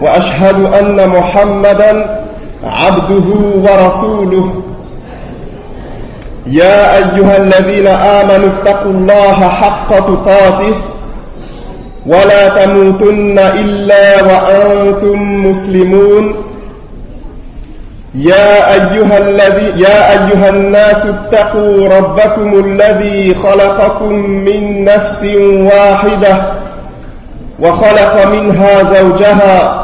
وأشهد أن محمدا عبده ورسوله. يا أيها الذين آمنوا اتقوا الله حق تقاته ولا تموتن إلا وأنتم مسلمون. يا أيها, الذي يا أيها الناس اتقوا ربكم الذي خلقكم من نفس واحدة وخلق منها زوجها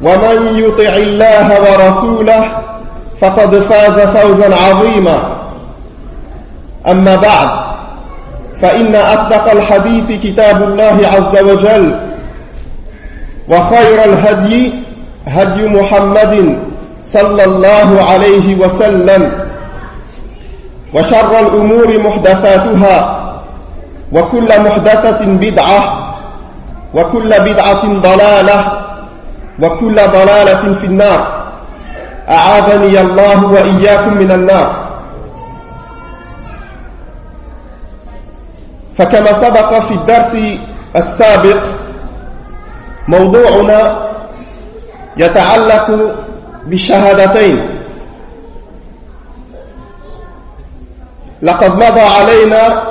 ومن يطع الله ورسوله فقد فاز فوزا عظيما. أما بعد فإن أصدق الحديث كتاب الله عز وجل. وخير الهدي هدي محمد صلى الله عليه وسلم. وشر الأمور محدثاتها وكل محدثة بدعة وكل بدعة ضلالة. وكل ضلالة في النار. أعاذني الله وإياكم من النار. فكما سبق في الدرس السابق موضوعنا يتعلق بالشهادتين. لقد مضى علينا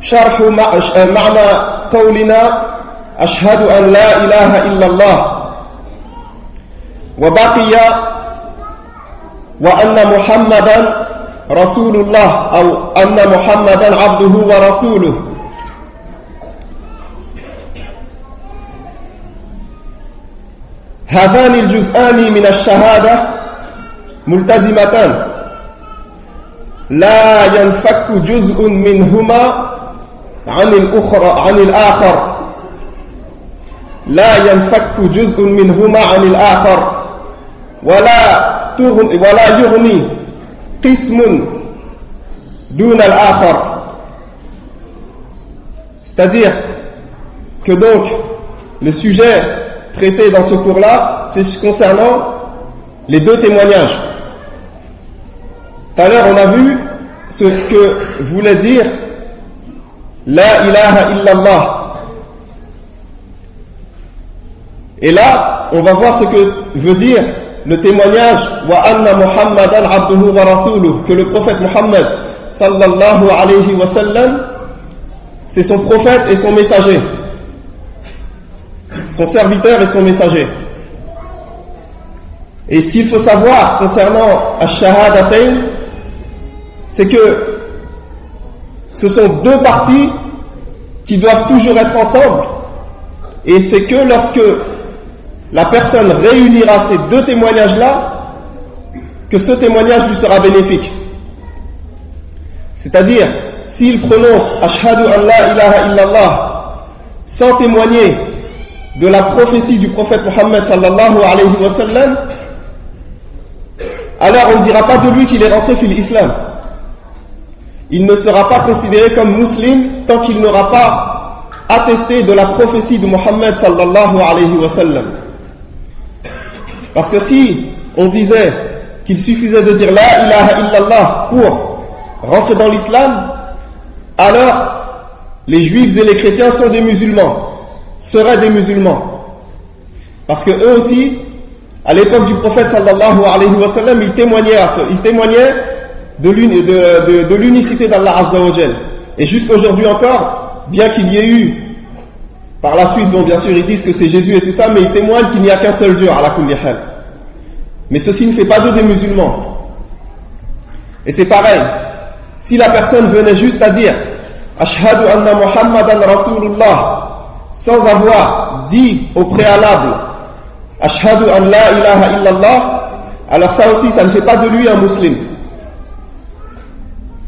شرح معنى قولنا أشهد أن لا إله إلا الله. وبقي وأن محمدا رسول الله أو أن محمدا عبده ورسوله. هذان الجزءان من الشهادة ملتزمتان. لا ينفك جزء منهما عن الأخرى عن الآخر. لا ينفك جزء منهما عن الآخر. ولا ولا يغني قسم دون الآخر c'est-à-dire que donc le sujet traité dans ce cours-là, c'est concernant les deux témoignages. Tout à l'heure, on a vu ce que voulait dire La ilaha illallah. Et là, on va voir ce que veut dire le témoignage Wa anna Muhammadan abduhu wa rasuluh, que le prophète Muhammad sallallahu alayhi wa sallam, c'est son prophète et son messager son serviteur et son messager. Et ce qu'il faut savoir concernant Ash-Shahadatain, c'est que ce sont deux parties qui doivent toujours être ensemble. Et c'est que lorsque la personne réunira ces deux témoignages-là, que ce témoignage lui sera bénéfique. C'est-à-dire, s'il prononce Ashhadu an la ilaha illallah sans témoigner de la prophétie du prophète Mohammed sallallahu alayhi wa sallam, alors on ne dira pas de lui qu'il est rentré fil l'islam. Il ne sera pas considéré comme musulman tant qu'il n'aura pas attesté de la prophétie de Mohammed sallallahu alayhi wa sallam. Parce que si on disait qu'il suffisait de dire la ilaha illallah pour rentrer dans l'islam, alors les juifs et les chrétiens sont des musulmans seraient des musulmans. Parce que eux aussi, à l'époque du prophète sallallahu alayhi wa sallam, ils témoignaient, ils témoignaient de l'unicité d'Allah Azza Et jusqu'aujourd'hui encore, bien qu'il y ait eu Par la suite, bon, bien sûr, ils disent que c'est Jésus et tout ça, mais ils témoignent qu'il n'y a qu'un seul Dieu, à la Mais ceci ne fait pas d'eux des musulmans. Et c'est pareil. Si la personne venait juste à dire Ashhadu anna Muhammadan Rasulullah sans avoir dit au préalable Ashhadu an la ilaha illallah, alors ça aussi, ça ne fait pas de lui un musulman.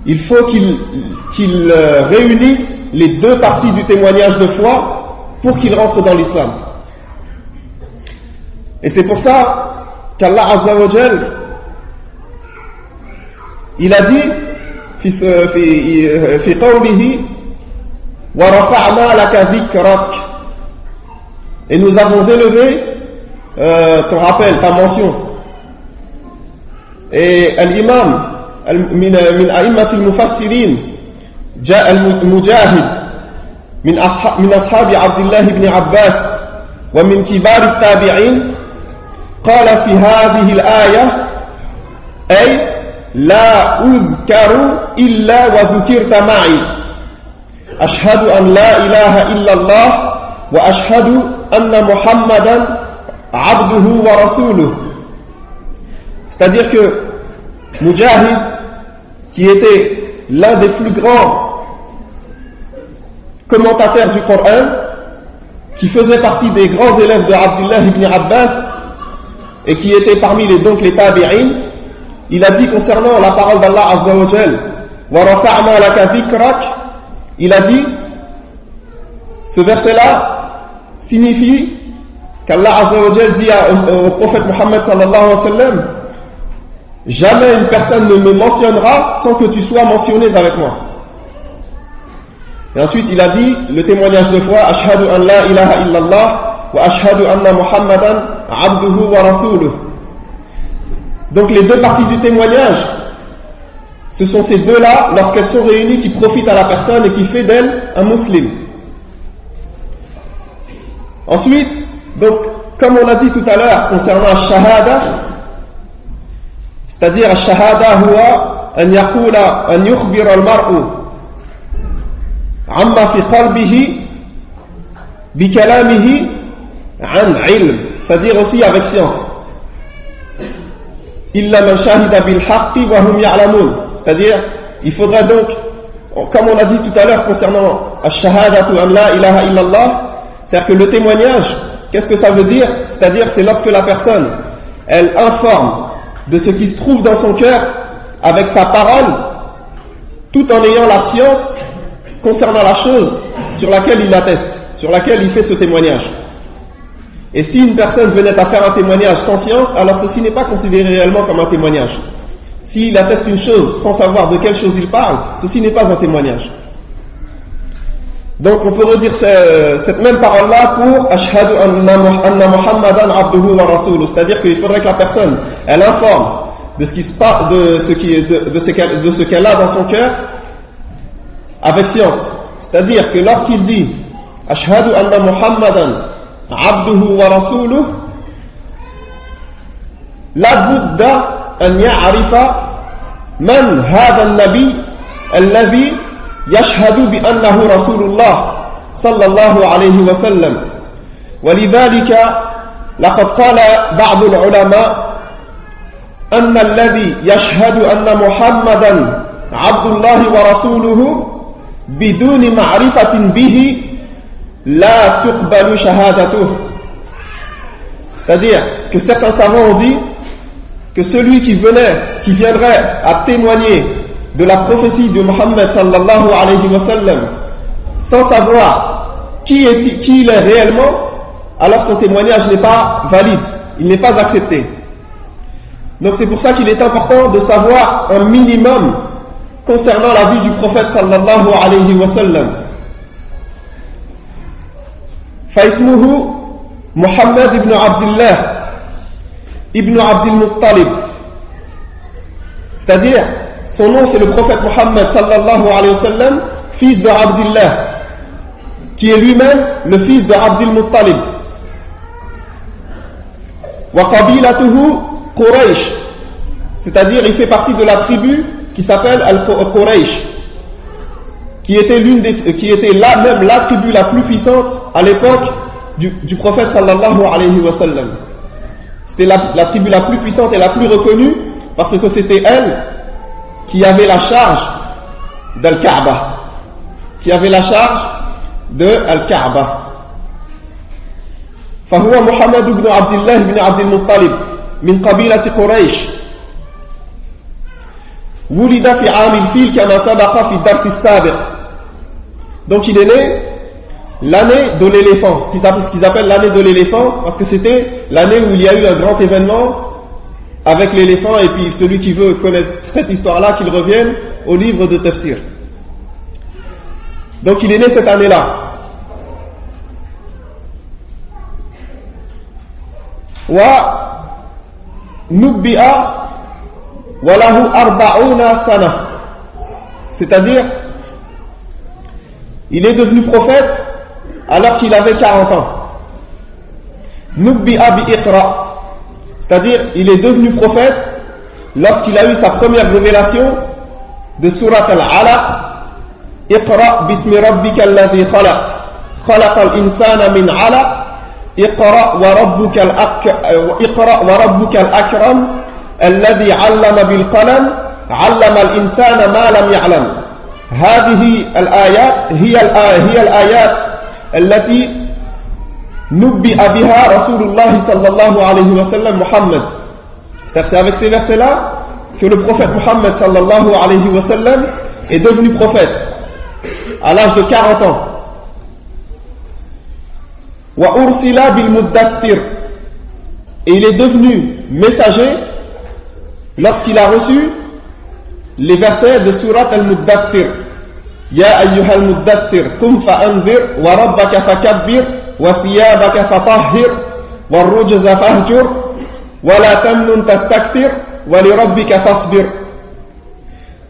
Il faut qu'il euh, réunisse les deux parties du témoignage de foi pour qu'il rentre dans l'islam. Et c'est pour ça qu'Allah Azza wa il a dit في في في قوله ورفعنا لك ذكرك et nous avons élevé euh, ton rappel, ta mention. Et l'imam من من أئمة المفسرين جاء المجاهد من أصحاب من أصحاب عبد الله بن عباس ومن كبار التابعين قال في هذه الآية أي لا أذكر إلا وذكرت معي أشهد أن لا إله إلا الله وأشهد أن محمدا عبده ورسوله c'est-à-dire que Mujahid qui était l'un des plus grands commentateurs du Coran qui faisait partie des grands élèves de Abdullah ibn Abbas et qui était parmi les donc les tabi'in il a dit concernant la parole d'Allah Azza wa il a dit ce verset là signifie qu'Allah Azza dit au, prophète Muhammad sallallahu alayhi wa sallam jamais une personne ne me mentionnera sans que tu sois mentionné avec moi et ensuite il a dit le témoignage de foi ashhadu an la ilaha illallah wa ashhadu anna muhammadan abduhu wa rasuluh donc les deux parties du témoignage, ce sont ces deux-là, lorsqu'elles sont réunies, qui profitent à la personne et qui fait d'elle un musulman. Ensuite, donc, comme on a dit tout à l'heure concernant shahada, c'est-à-dire shahada huwa an yaqula an al-mar'u fi qalbihi bi kalamihi an ilm, c'est-à-dire aussi avec science. C'est-à-dire, il faudra donc, comme on a dit tout à l'heure concernant Ash-Shahadatu an la ilaha illallah, c'est-à-dire que le témoignage, qu'est-ce que ça veut dire? C'est-à-dire, c'est lorsque la personne, elle informe de ce qui se trouve dans son cœur avec sa parole, tout en ayant la science concernant la chose sur laquelle il atteste, sur laquelle il fait ce témoignage. Et si une personne venait à faire un témoignage sans science, alors ceci n'est pas considéré réellement comme un témoignage. S'il atteste une chose sans savoir de quelle chose il parle, ceci n'est pas un témoignage. Donc on peut redire cette même parole-là pour Ashhadu anna Muhammadan abduhu wa. C'est-à-dire qu'il faudrait que la personne, elle informe de ce qui, de, ce qu'elle a dans son cœur avec science. C'est-à-dire que lorsqu'il dit Ashhadu anna Muhammadan abduhu wa rasuluh, la Bouddha an ya'arifa man hada nabi alladhi yashhadu bi annahu rasulullah sallallahu alayhi wa sallam. ولذلك لقد قال بعض العلماء أن الذي يشهد أن محمدا عبد الله ورسوله بدون معرفة به La tuqbalu shahadatuh. C'est-à-dire que certains savants ont dit que celui qui venait, qui viendrait à témoigner de la prophétie de Muhammad sallallahu alayhi wa sallam sans savoir qui, est, qui il est réellement, alors son témoignage n'est pas valide, il n'est pas accepté. Donc c'est pour ça qu'il est important de savoir un minimum concernant la vie du prophète sallallahu alayhi wa sallam. فاسمه محمد بن عبد الله ابن عبد المطلب c'est-à-dire son nom c'est le prophète Mohammed sallallahu alayhi wa sallam fils de Abdullah qui est lui-même le fils de Abdul Muttalib wa qabilatuhu Quraysh c'est-à-dire il fait partie de la tribu qui s'appelle Al-Quraysh qui était, l'une des, qui était là même la tribu la plus puissante à l'époque du, du, prophète sallallahu alayhi wa sallam. C'était la, la, tribu la plus puissante et la plus reconnue parce que c'était elle qui avait la charge d'Al-Kaaba, qui avait la charge de Al-Kaaba. فهو محمد بن عبد الله بن عبد المطلب من قبيلة قريش ولد في عام الفيل كما سبق في الدرس السابق donc il est né l'année de l'éléphant ce qu'ils appellent l'année de l'éléphant parce que c'était l'année où il y a eu un grand événement avec l'éléphant et puis celui qui veut connaître cette histoire-là qu'il revienne au livre de Tafsir donc il est né cette année-là ونبئ وله أربعون سنة c'est-à-dire il est devenu prophète alors qu'il avait 40 ans Nubbi'a bi Iqra c'est-à-dire il est devenu prophète lorsqu'il a eu sa première révélation de surat al-Alaq Iqra bismi rabbika alladhi khalaq خلق الإنسان من علق اقرأ وربك, الأك... اقرأ وربك الأكرم الذي علم بالقلم علم الإنسان ما لم يعلم هذه الآيات هي هي الآيات التي نبئ بها رسول الله صلى الله عليه وسلم محمد C'est avec ces versets-là que le prophète Muhammad sallallahu alayhi wa sallam est devenu prophète à l'âge de 40 ans. Et il est devenu messager lorsqu'il a reçu les versets de surat al-Muddathir. Ya ayyuha al-Muddathir, kum fa'anzir, wa rabbaka fakabbir, wa thiyabaka fatahhir, wa rujza fahjur, wa la tamnun tastakthir, wa li rabbika fasbir.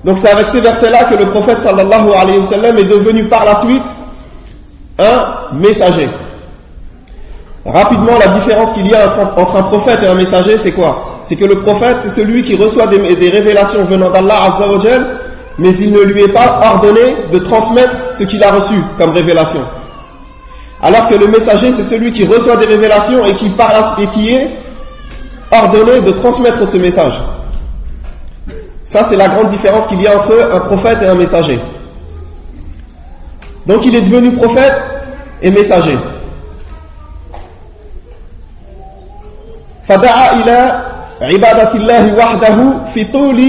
Donc c'est avec ces versets-là que le prophète sallallahu alayhi wa sallam est devenu par la suite un messager. Rapidement, la différence qu'il y a entre un prophète et un messager, c'est quoi? C'est que le prophète, c'est celui qui reçoit des, révélations venant d'Allah Azzawajal, mais il ne lui est pas ordonné de transmettre ce qu'il a reçu comme révélation. Alors que le messager, c'est celui qui reçoit des révélations et qui, et qui est ordonné de transmettre ce message. Ça, c'est la grande différence qu'il y a entre un prophète et un messager. Donc il est devenu prophète et messager. فدعا إلى عبادة الله وحده في طول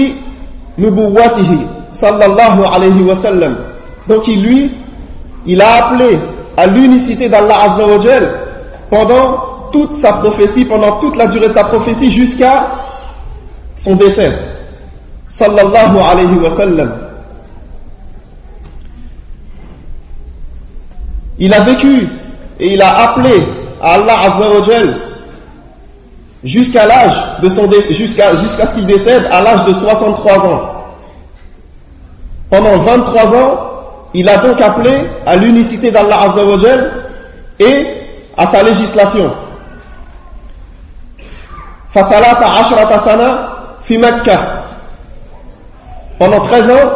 نبوته صلى الله عليه وسلم donc il lui il a appelé à l'unicité d'Allah Azza wa Jal pendant toute sa prophétie pendant toute la durée de sa prophétie jusqu'à son décès sallallahu alayhi wa sallam il a vécu et il a appelé à Allah Azza wa Jal jusqu'à l'âge de son jusqu'à jusqu'à ce qu'il décède à l'âge de 63 ans. Pendant 23 ans, il a donc appelé à l'unicité d'Allah Azzawajal et à sa législation. Fatalata ashrata sana fi. Pendant 13 ans,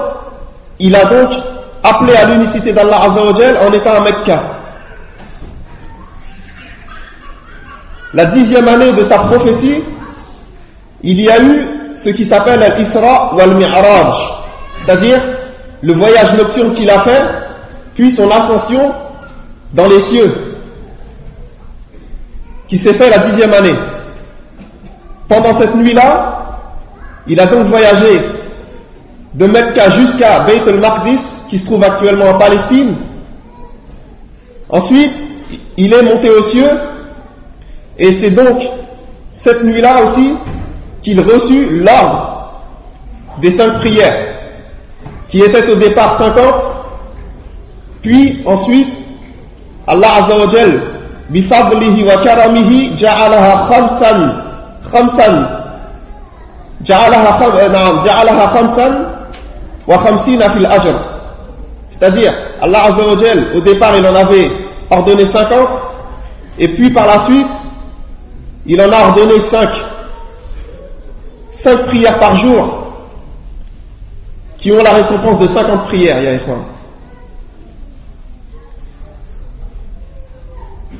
il a donc appelé à l'unicité d'Allah Azzawajal en étant à Mecca. La dixième année de sa prophétie, il y a eu ce qui s'appelle l'Isra ou al-Mi'raj, c'est-à-dire le voyage nocturne qu'il a fait, puis son ascension dans les cieux, qui s'est fait la dixième année. Pendant cette nuit-là, il a donc voyagé de Mecca jusqu'à Beit al-Maqdis, qui se trouve actuellement en Palestine. Ensuite, il est monté aux cieux et c'est donc cette nuit-là aussi qu'il reçut l'ordre des cinq prières, qui étaient au départ 50, puis ensuite Allah Azzawajal, bifadlihi wa karamihi, ja'alaha khamsan, khamsan, euh, ja'alaha khamsan, wa khamsina fil ajr. C'est-à-dire, Allah Azzawajal, au départ il en avait ordonné 50, et puis par la suite, il en a ordonné cinq. Cinq prières par jour qui ont la récompense de 50 prières, Yahweh.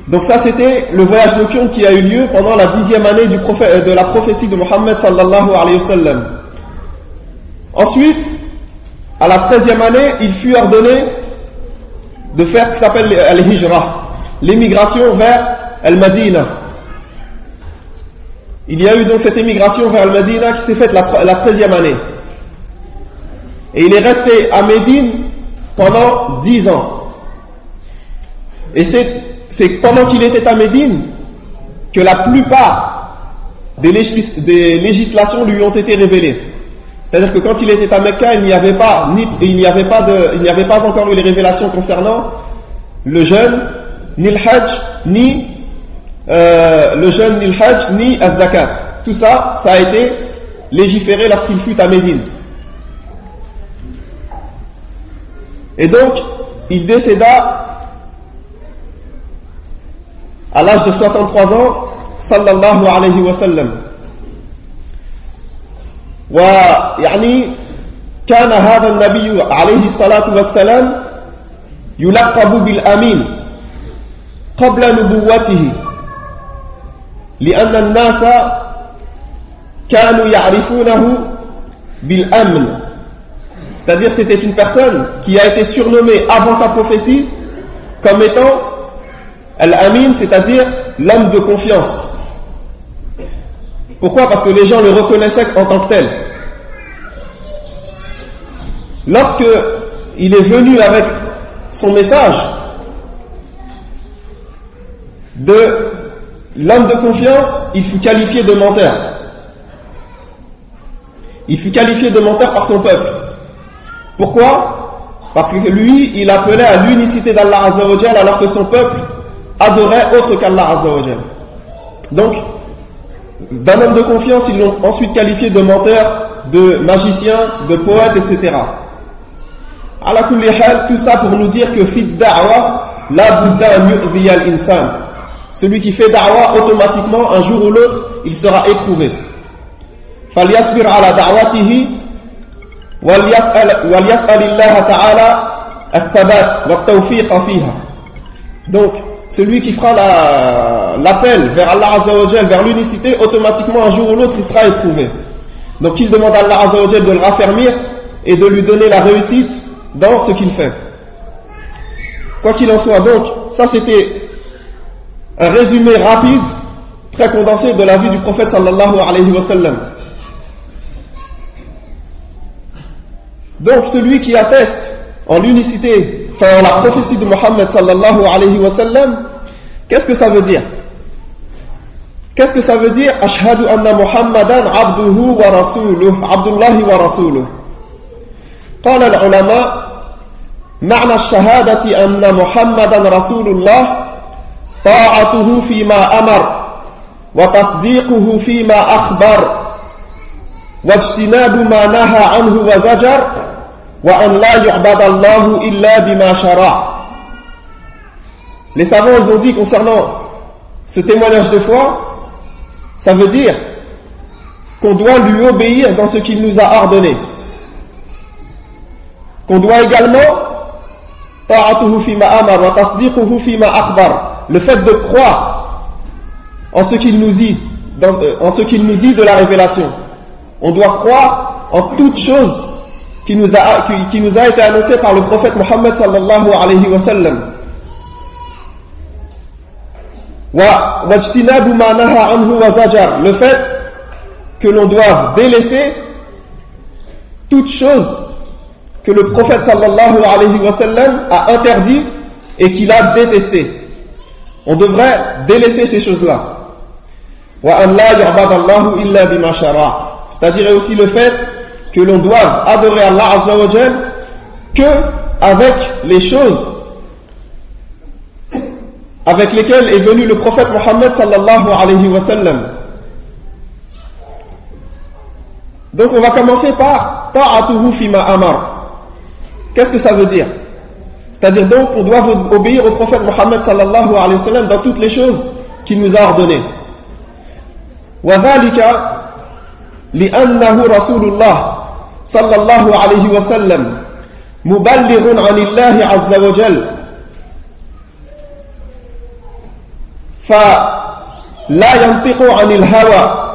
Donc ça, c'était le voyage nocturne qui a eu lieu pendant la dixième année euh, de la prophétie de Mohammed sallallahu alayhi wa sallam. Ensuite, à la treizième année, il fut ordonné de faire ce qui s'appelle al-hijra, euh, l'émigration vers al-Madinah. Il y a eu donc cette émigration vers al-Madina qui s'est faite la treizième année. Et il est resté à Médine pendant dix ans. Et c'est pendant qu'il était à Médine que la plupart des, législations lui ont été révélées. C'est-à-dire que quand il était à Mecca, il n'y avait pas, avait pas encore eu les révélations concernant le jeûne, ni le hajj, ni euh, le jeûne, ni le hajj, ni az-zakat. Tout ça, ça a été légiféré lorsqu'il fut à Médine. Et donc, il décéda à l'âge de 63 ans, sallallahu alayhi wa sallam. ويعني كان هذا النبي عليه الصلاة والسلام يلقب بالأمين قبل نبوته لأن الناس كانوا يعرفونه بالأمن C'est-à-dire c'était une personne qui a été surnommée avant sa prophétie comme étant Al-Amin, c'est-à-dire l'homme de confiance. Pourquoi Parce que les gens le reconnaissaient en tant que tel. Lorsque il est venu avec son message de l'homme de confiance, il fut qualifié de menteur. Il fut qualifié de menteur par son peuple. Pourquoi? Parce que lui, il appelait à l'unicité d'Allah Azzawajal alors que son peuple adorait autre qu'Allah Azzawajal. Donc, d'un homme de confiance, ils l'ont ensuite qualifié de menteur, de magicien, de poète, etc. tout ça pour nous dire que fit da'wa, la buddha al-insan. Celui qui fait da'wa, automatiquement, un jour ou l'autre, il sera éprouvé. فليصبر على دعوته وليسأل الله تعالى الثبات والتوفيق فيها donc celui qui fera l'appel vers Allah Azzawajal, vers l'unicité, automatiquement un jour ou l'autre il sera éprouvé. Donc il demande à Allah Azzawajal de le raffermir et de lui donner la réussite dans ce qu'il fait. Quoi qu'il en soit, donc, ça c'était un résumé rapide, très condensé de la vie du prophète sallallahu alayhi wa sallam. Donc celui qui atteste en l'unicité, enfin en la prophétie de Mohammed sallallahu alayhi wa sallam, qu'est-ce que ça veut dire Qu'est-ce que ça veut dire Ashhadu anna Muhammadan abduhu wa rasuluh, abdullahi wa rasuluh. قال العلماء معنى الشهادة أن محمدا رسول الله طاعته فيما أمر وتصديقه فيما أخبر واجتناب ما نهى عنه وزجر les savants ont dit concernant ce témoignage de foi, ça veut dire qu'on doit lui obéir dans ce qu'il nous a ordonné. Qu'on doit également le fait de croire en ce qu'il nous dit, en ce qu'il nous dit de la révélation. On doit croire en toutes choses qui nous a, été annoncé par le prophète Mohammed sallallahu alayhi wa sallam. Le fait que l'on doit délaisser toute chose que le prophète sallallahu alayhi wa sallam a interdit et qu'il a détesté. On devrait délaisser ces choses-là. C'est-à-dire aussi le fait que l'on doit adorer Allah Azzawajal que avec les choses avec lesquelles est venu le prophète Mohammed sallallahu alayhi wa sallam. Donc on va commencer par ta'atuhu fima amar. Qu'est-ce que ça veut dire? C'est-à-dire donc qu'on doit obéir au prophète Mohammed sallallahu alayhi wa sallam dans toutes les choses qu'il nous a ordonnées. وذلك لأنه رسول الله صلى الله عليه وسلم مبلغ عن الله عز وجل فلا ينطق عن الهوى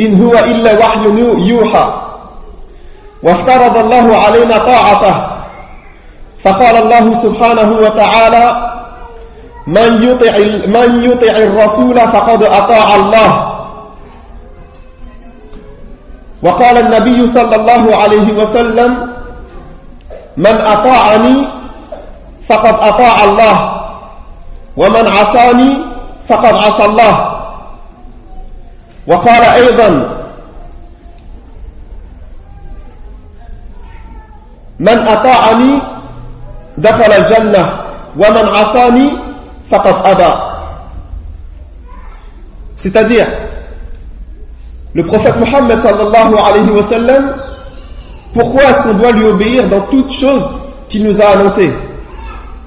إن هو إلا وحي يوحى وافترض الله علينا طاعته فقال الله سبحانه وتعالى من يطع, من يطع الرسول فقد أطاع الله. وقال النبي صلى الله عليه وسلم من أطاعني فقد أطاع الله ومن عصاني فقد عصى الله. وقال أيضا من أطاعني دخل الجنة ومن عصاني فقد أبى C'est-à-dire, le prophète Mohammed sallallahu alayhi wa sallam, pourquoi est-ce qu'on doit lui obéir dans toutes choses qu'il nous a annoncées,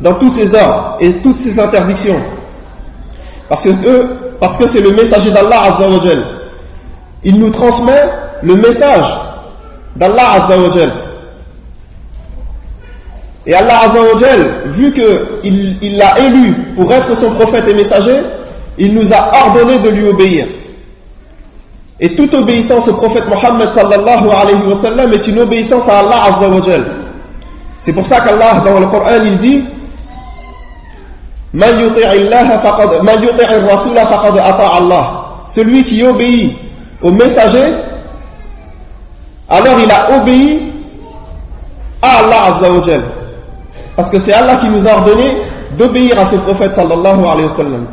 dans tous ses ordres et toutes ses interdictions Parce que parce que c'est le messager d'Allah Azza wa Il nous transmet le message d'Allah Azza wa et Allah Azzawajal, vu qu'il il l'a élu pour être son prophète et messager, il nous a ordonné de lui obéir. Et toute obéissance au prophète Mohammed sallallahu alayhi wa sallam est une obéissance à Allah Azzawajal. C'est pour ça qu'Allah dans le Coran il dit Celui qui obéit au messager, alors il a obéi à Allah Azzawajal. Parce que c'est Allah qui nous a ordonné d'obéir à ce prophète sallallahu alayhi wa sallam.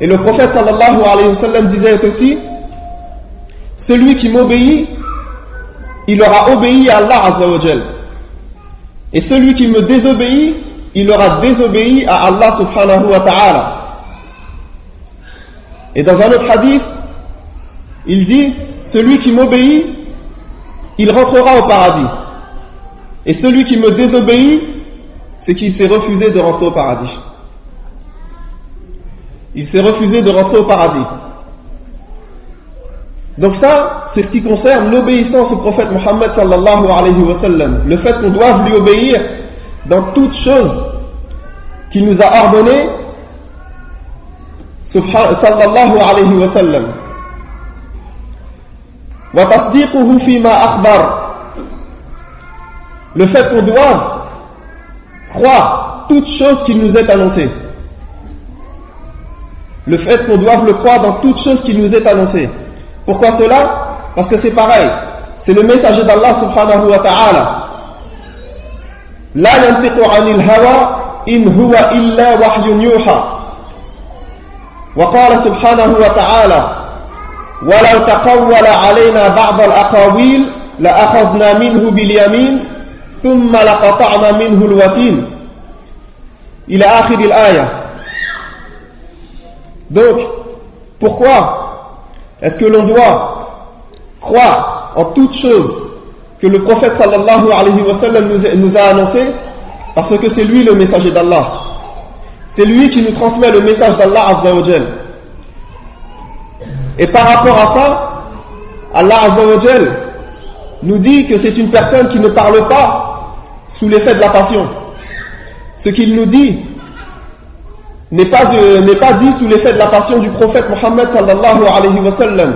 Et le prophète sallallahu alayhi wa sallam disait aussi Celui qui m'obéit, il aura obéi à Allah azawajal. Et celui qui me désobéit, il aura désobéi à Allah subhanahu wa ta'ala. Et dans un autre hadith, il dit Celui qui m'obéit, il rentrera au paradis. Et celui qui me désobéit, c'est qu'il s'est refusé de rentrer au paradis. Il s'est refusé de rentrer au paradis. Donc ça, c'est ce qui concerne l'obéissance au prophète Mohammed sallallahu alayhi wa sallam. Le fait qu'on doive lui obéir dans toutes choses qu'il nous a ordonnées, sallallahu alayhi wa sallam. وتصديقه فيما أخبر le fait qu'on doive croire toute chose qui nous est annoncée. Le fait qu'on doive le croire dans toute chose qui nous est annoncée. Pourquoi cela Parce que c'est pareil. C'est le messager d'Allah subhanahu wa ta'ala. لا ينطق عن الهوى إن هو إلا وحي يوحى وقال سبحانه وتعالى ولو تقول علينا بعض الأقاويل لأخذنا منه باليمين ثم لقطعنا منه الوتين إلى آخر الآية Donc, pourquoi est-ce que l'on doit croire en toutes choses que le prophète sallallahu alayhi wa sallam nous, a annoncé Parce que c'est lui le messager d'Allah. C'est lui qui nous transmet le message d'Allah azza wa Et par rapport à ça, Allah azza wa nous dit que c'est une personne qui ne parle pas sous l'effet de la passion. Ce qu'il nous dit n'est pas, euh, n'est pas dit sous l'effet de la passion du prophète Mohammed sallallahu alayhi wa sallam.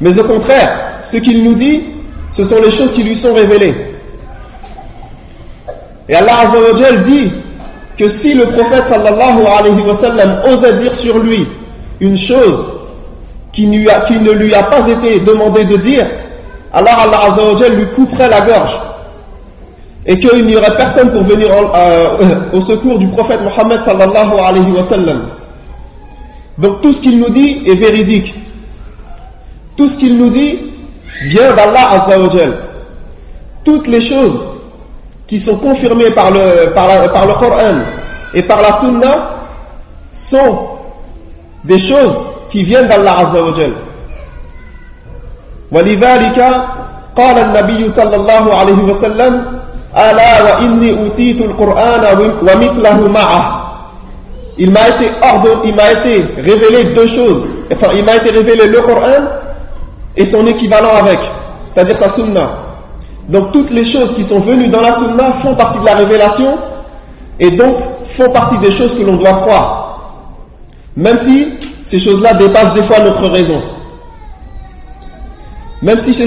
Mais au contraire, ce qu'il nous dit, ce sont les choses qui lui sont révélées. Et Allah Azza dit que si le prophète sallallahu alayhi wa sallam osait dire sur lui une chose qui, ne lui a pas été demandé de dire, alors Allah Azza lui couperait la gorge et qu'il n'y aurait personne pour venir euh, au secours du prophète Mohammed sallallahu alayhi wa sallam. Donc tout ce qu'il nous dit est véridique. Tout ce qu'il nous dit vient d'Allah Azza wa Toutes les choses qui sont confirmées par le, par, par le Coran et par la Sunna sont des choses qui viennent d'Allah Azza wa ولذلك قال النبي صلى الله عليه وسلم il m'a été ordonné, il m'a été révélé deux choses. Enfin, il m'a été révélé le Coran et son équivalent avec, c'est-à-dire sa sunna. Donc toutes les choses qui sont venues dans la sunna font partie de la révélation et donc font partie des choses que l'on doit croire, même si ces choses-là dépassent des fois notre raison. Même si ces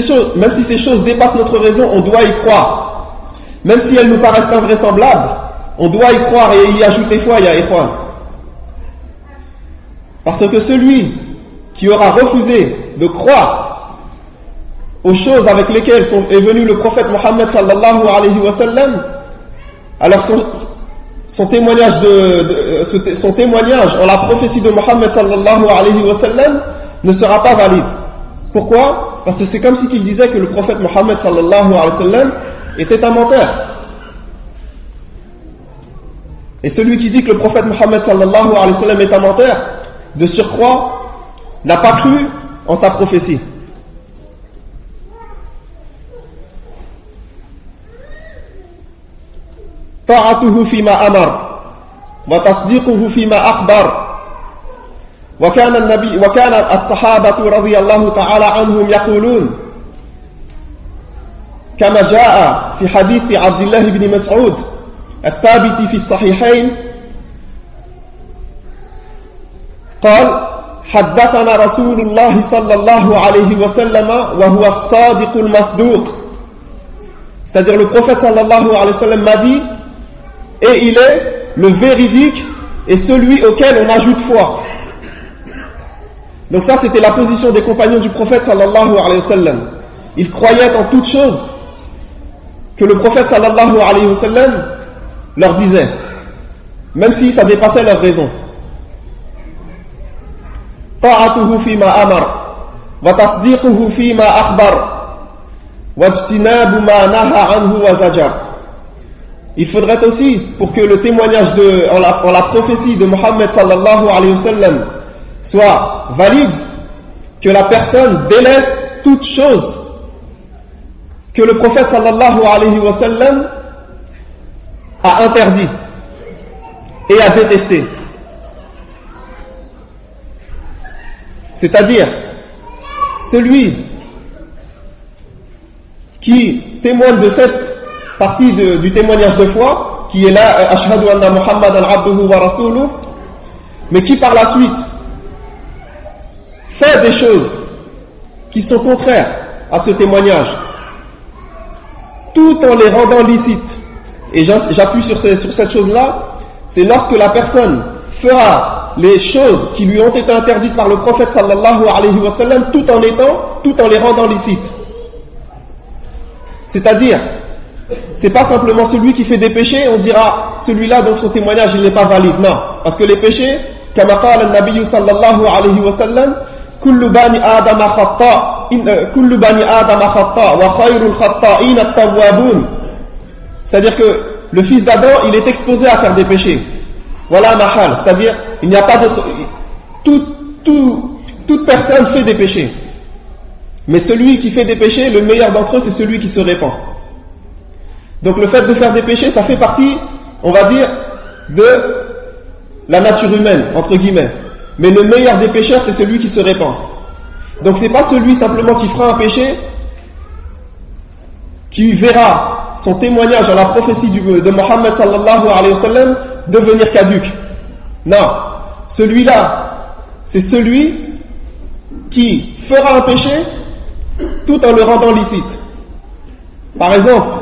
choses dépassent notre raison, on doit y croire. Même si elles nous paraissent invraisemblables, on doit y croire et y ajouter foi, ya Ikhwan. Parce que celui qui aura refusé de croire aux choses avec lesquelles est venu le prophète Mohammed sallallahu alayhi wa sallam, alors son, témoignage de, son témoignage en la prophétie de Mohammed sallallahu alayhi wa sallam ne sera pas valide. Pourquoi? Parce que c'est comme si il disait que le prophète Mohammed sallallahu alayhi wa sallam était un menteur. Et celui qui dit que le prophète Mohammed sallallahu alayhi wa sallam est un menteur, de surcroît, n'a pas cru en sa prophétie. طاعته فيما أمر وتصديقه فيما أخبر وكان النبي وكان الصحابة رضي الله تعالى عنهم يقولون كما جاء في حديث عبد الله بن مسعود الثابت في الصحيحين قال حدثنا رسول الله صلى الله عليه وسلم وهو الصادق المصدوق c'est-à-dire le prophète sallallahu alayhi wa sallam m'a dit et il est le véridique et celui auquel on ajoute foi donc ça c'était la position des compagnons du prophète sallallahu alayhi wa sallam ils croyaient en toutes choses que le prophète sallallahu alayhi wa sallam leur disait même si ça dépassait leur raison طاعته فيما أمر وتصديقه فيما أخبر واجتناب ما نهى عنه وزجر Il faudrait aussi, pour que le témoignage de, en, la, en la prophétie de Mohammed sallallahu alayhi wa sallam soit valide, que la personne délaisse toute chose que le prophète sallallahu alayhi wa sallam a interdit et a détesté. C'est-à-dire, celui qui témoigne de cette partie du témoignage de foi, qui est là, euh, Ashhadu anna Muhammad al-Abduhu wa Rasuluh, mais qui par la suite fait des choses qui sont contraires à ce témoignage, tout en les rendant licites. Et j'appuie sur, cette chose-là, c'est lorsque la personne fera les choses qui lui ont été interdites par le prophète sallallahu alayhi wa sallam tout en étant, tout en les rendant licites. C'est-à-dire, c'est pas simplement celui qui fait des péchés, on dira celui-là, donc son témoignage il n'est pas valide. Non, parce que les péchés, comme a le sallallahu alayhi wa sallam, كل بني آدم خطاء كل بني آدم خطاء وخير الخطائين التوابون c'est-à-dire que le fils d'Adam il est exposé à faire des péchés voilà mahal, c'est-à-dire, il n'y a pas d'autre. toute personne fait des péchés. Mais celui qui fait des péchés, le meilleur d'entre eux, c'est celui qui se répand. Donc le fait de faire des péchés, ça fait partie, on va dire, de la nature humaine, entre guillemets. Mais le meilleur des pécheurs, c'est celui qui se répand. Donc c'est pas celui simplement qui fera un péché, qui verra son témoignage à la prophétie de Mohammed sallallahu alayhi wa sallam devenir caduque. Non, celui-là, c'est celui qui fera un péché tout en le rendant licite. Par exemple,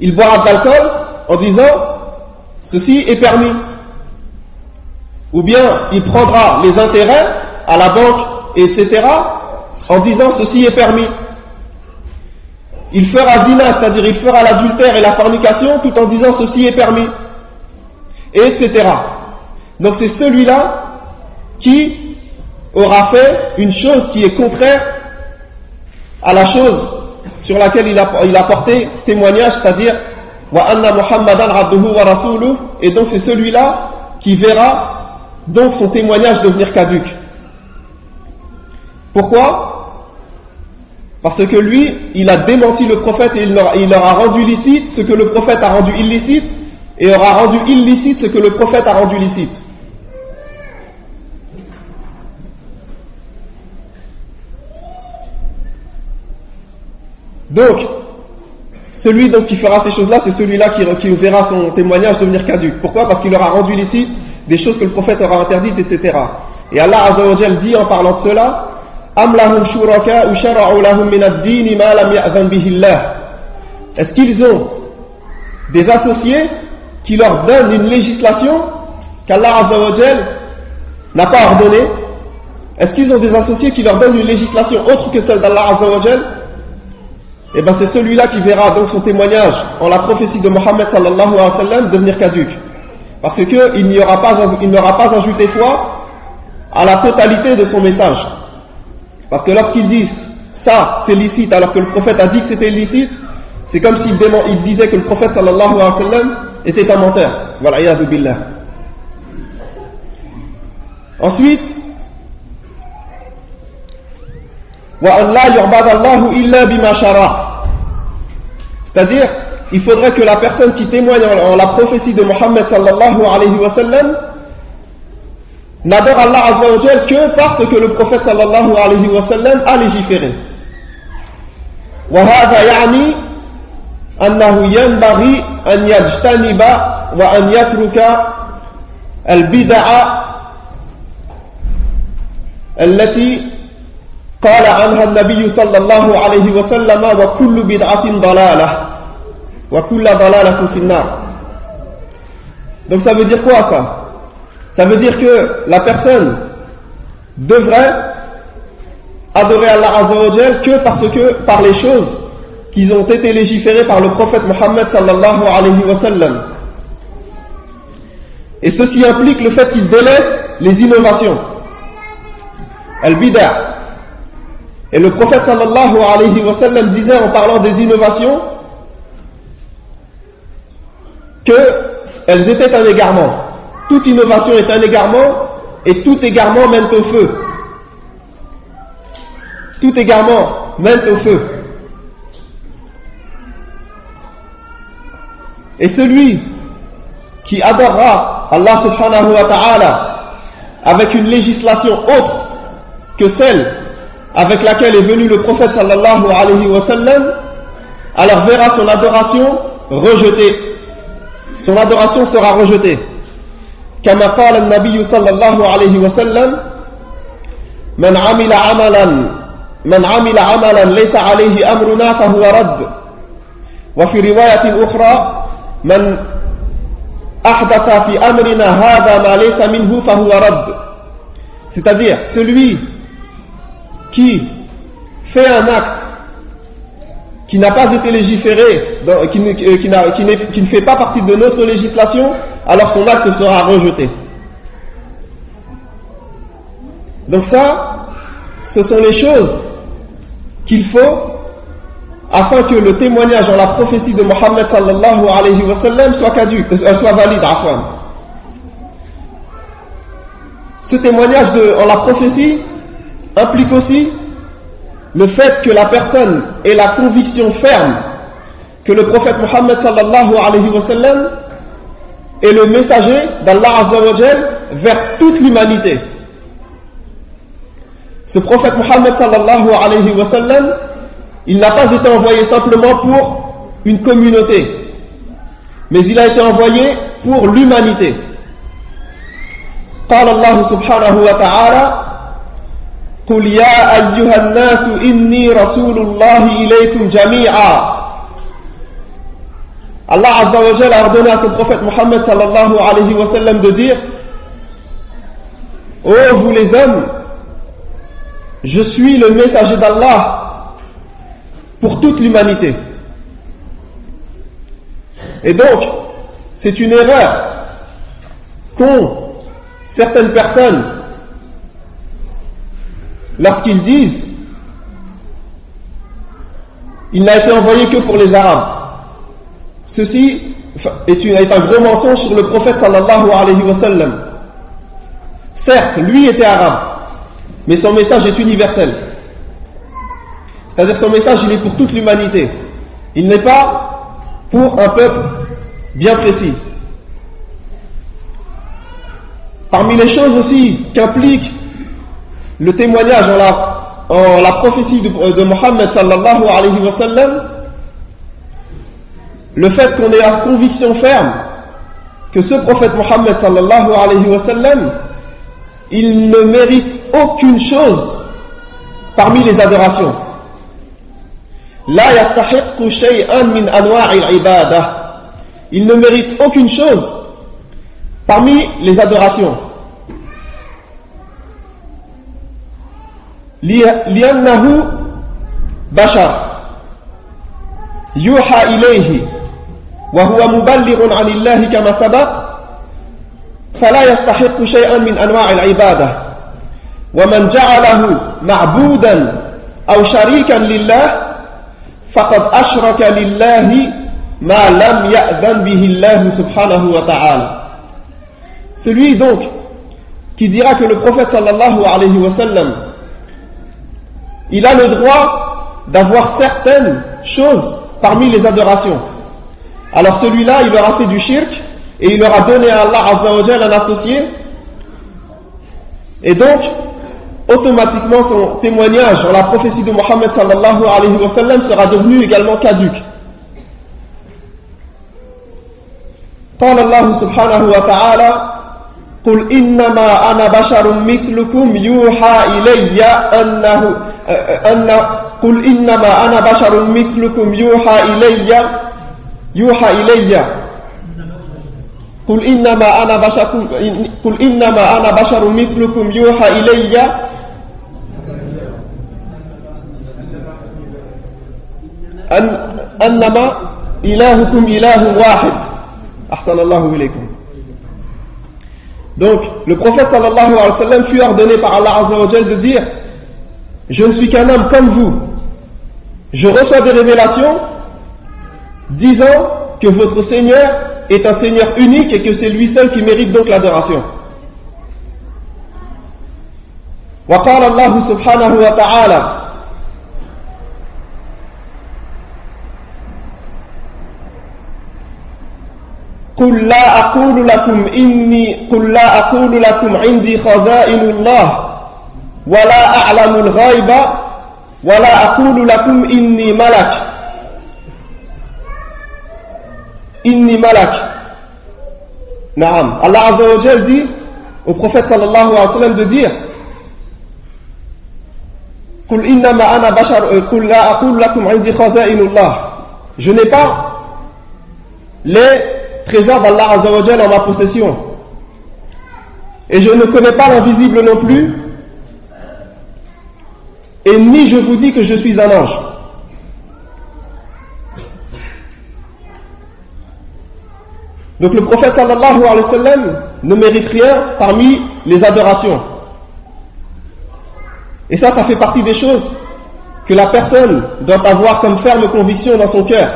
il boira de l'alcool en disant ceci est permis. Ou bien il prendra les intérêts à la banque, etc., en disant ceci est permis. Il fera zina, c'est-à-dire il fera l'adultère et la fornication tout en disant ceci est permis, etc. Donc c'est celui-là qui aura fait une chose qui est contraire à la chose sur laquelle il a, porté témoignage, c'est-à-dire wa anna Muhammadan abduhu wa rasuluh, et donc c'est celui-là qui verra donc son témoignage devenir caduque. Pourquoi? Parce que lui, il a démenti le prophète et il leur, a rendu licite ce que le prophète a rendu illicite et aura rendu illicite ce que le prophète a rendu licite. Donc, celui qui fera ces choses-là, c'est celui-là qui, qui verra son témoignage devenir caduque. Pourquoi? Parce qu'il aura rendu licite des choses que le prophète aura interdites, etc. Et Allah Azzawajal dit en parlant de cela. Est-ce qu'ils ont des associés qui leur donnent une législation qu'Allah Azzawajal n'a pas ordonnée? Est-ce qu'ils ont des associés qui leur donnent une législation autre que celle d'Allah Azzawajal Eh bien c'est celui-là qui verra donc son témoignage en la prophétie de Mohammed sallallahu alayhi wa sallam devenir caduque. Parce qu'il n'y aura pas, il n'aura pas ajouté foi à la totalité de son message. Parce que lorsqu'ils disent ça c'est licite alors que le prophète a dit que c'était licite, c'est comme s'il il disait que le prophète sallallahu alayhi wa sallam était un menteur. Voilà, billah. Ensuite, c'est-à-dire il faudrait que la personne qui témoigne en, la prophétie de Mohammed sallallahu alayhi wa sallam n'adore Allah azza que parce que le prophète sallallahu alayhi wa sallam a légiféré. وهذا يعني أنه ينبغي أن يجتنب وأن يترك البدع التي قال عنها النبي صلى الله عليه وسلم وكل بدعة ضلالة donc ça veut dire quoi ça? Ça veut dire que la personne devrait adorer Allah Azzawajal que parce que par les choses qui ont été légiférées par le prophète Mohammed sallallahu alayhi wa sallam. Et ceci implique le fait qu'il délaisse les innovations. Al-Bida. Et le prophète sallallahu alayhi wa sallam disait en parlant des innovations qu'elles étaient un égarement. Toute innovation est un égarement et tout égarement mène au feu. Tout égarement mène au feu. Et celui qui adorera Allah subhanahu wa ta'ala avec une législation autre que celle avec laquelle est venu le prophète sallallahu alayhi wa sallam, alors verra son adoration rejetée son adoration sera rejetée. كما قال النبي صلى الله عليه وسلم من عمل عملا من عمل عملا ليس عليه أمرنا فهو رد وفي رواية أخرى من أحدث في أمرنا هذا ما ليس منه فهو رد c'est-à-dire celui qui fait un acte qui n'a pas été légiféré, qui, ne, qui, ne fait pas partie de notre législation, alors son acte sera rejeté. Donc ça, ce sont les choses qu'il faut afin que le témoignage en la prophétie de Mohammed sallallahu alayhi wa sallam soit, caduque, euh, soit valide. Afin. Ce témoignage en la prophétie implique aussi le fait que la personne ait la conviction ferme que le prophète Mohammed sallallahu alayhi wa sallam est le messager d'Allah azawajal vers toute l'humanité. Ce prophète Mohammed sallallahu alayhi wa sallam, il n'a pas été envoyé simplement pour une communauté, mais il a été envoyé pour l'humanité. قال الله سبحانه وتعالى قل يا أيها الناس إني رسول الله إليكم جميعا Allah Azza wa Jal a ordonné à son prophète Mohammed sallallahu alayhi wa sallam de dire Ô oh, vous les hommes, je suis le messager d'Allah pour toute l'humanité. Et donc, c'est une erreur qu'ont certaines personnes lorsqu'ils disent il n'a été envoyé que pour les Arabes. Ceci est, un gros mensonge sur le prophète sallallahu alayhi wa sallam. Certes, lui était arabe, mais son message est universel. C'est-à-dire son message, il est pour toute l'humanité. Il n'est pas pour un peuple bien précis. Parmi les choses aussi qu'implique le témoignage en la, prophétie de, de Mohammed sallallahu alayhi wa sallam, le fait qu'on ait la conviction ferme que ce prophète Mohammed sallallahu alayhi wa sallam, il ne mérite aucune chose parmi les adorations. Il ne mérite aucune chose parmi les adorations. لأنه بشر. يوحى إليه وهو مبلغ عن الله كما سبق فلا يستحق شيئا من أنواع العبادة. ومن جعله معبودا أو شريكا لله فقد أشرك لله ما لم يأذن به الله سبحانه وتعالى. Celui donc qui dira que le prophète sallallahu alayhi wa sallam il a le droit d'avoir certaines choses parmi les adorations. Alors celui-là, il leur a fait du shirk et il leur a donné à Allah Azzawajal un associé. Et donc, automatiquement, son témoignage en la prophétie de Mohammed sallallahu alayhi wa sallam sera devenu également caduque. قال الله سبحانه وتعالى قل إنما أنا بشر مثلكم يوحى إلي أنه أن قل إنما أنا بشر مثلكم يوحى إلي يوحى إلي. قل إنما أنا بشر قل إنما أنا بشر مثلكم يوحى إلي. أن أنما إلهكم إله واحد. أحسن الله إليكم. Donc, le prophète sallallahu alayhi wa sallam fut ordonné par Allah azza wa de dire Je ne suis qu'un homme comme vous. Je reçois des révélations disant que votre Seigneur est un Seigneur unique et que c'est lui seul qui mérite donc l'adoration. وقال الله سبحانه وتعالى قل لا أقول لكم إني قل لا أقول لكم عندي خزائن الله ولا أعلم الغيب ولا أقول لكم إني ملك إني ملك نعم الله عز وجل dit au prophète sallallahu alayhi wa sallam de dire قل إنما أنا بشر قل لا أقول لكم عندي خزائن الله je n'ai pas les trésors d'Allah Azza wa Jal en ma possession et je ne connais pas l'invisible non plus et ni je vous dis que je suis un ange. Donc le prophète ne mérite rien parmi les adorations. Et ça, ça fait partie des choses que la personne doit avoir comme ferme conviction dans son cœur,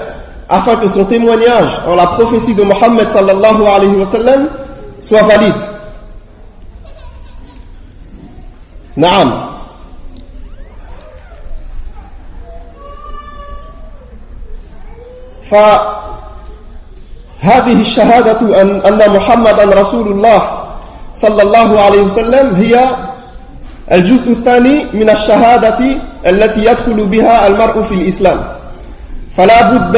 afin que son témoignage en la prophétie de Mohammed sallallahu alayhi wa sallam soit valide. Naam. فهذه الشهادة أن, أن محمدا رسول الله صلى الله عليه وسلم هي الجزء الثاني من الشهادة التي يدخل بها المرء في الإسلام فلا بد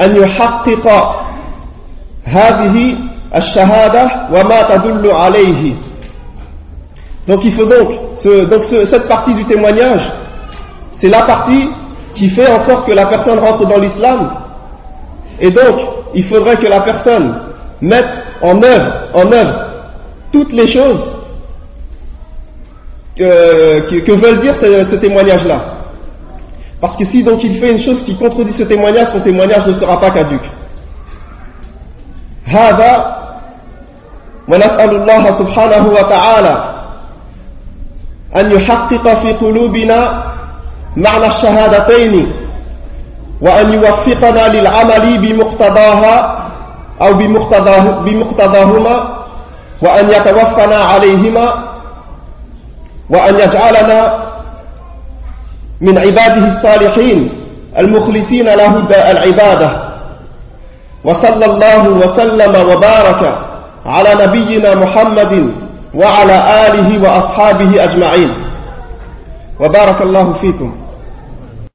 أن يحقق هذه الشهادة وما تدل عليه Donc il faut donc, ce, donc ce, cette partie du témoignage, c'est la partie qui fait en sorte que la personne rentre dans l'islam Et donc, il faudrait que la personne mette en œuvre, en œuvre toutes les choses que, que, que veut dire ce, ce témoignage-là. Parce que si donc il fait une chose qui contredit ce témoignage, son témoignage ne sera pas caduque. هذا ونسأل الله سبحانه وتعالى أن يحقق في قلوبنا معنى الشهادتين وأن يوفقنا للعمل بمقتضاها أو بمقتضاه بمقتضاهما وأن يتوفنا عليهما وأن يجعلنا من عباده الصالحين المخلصين له العبادة. وصلى الله وسلم وبارك على نبينا محمد وعلى آله وأصحابه أجمعين. وبارك الله فيكم.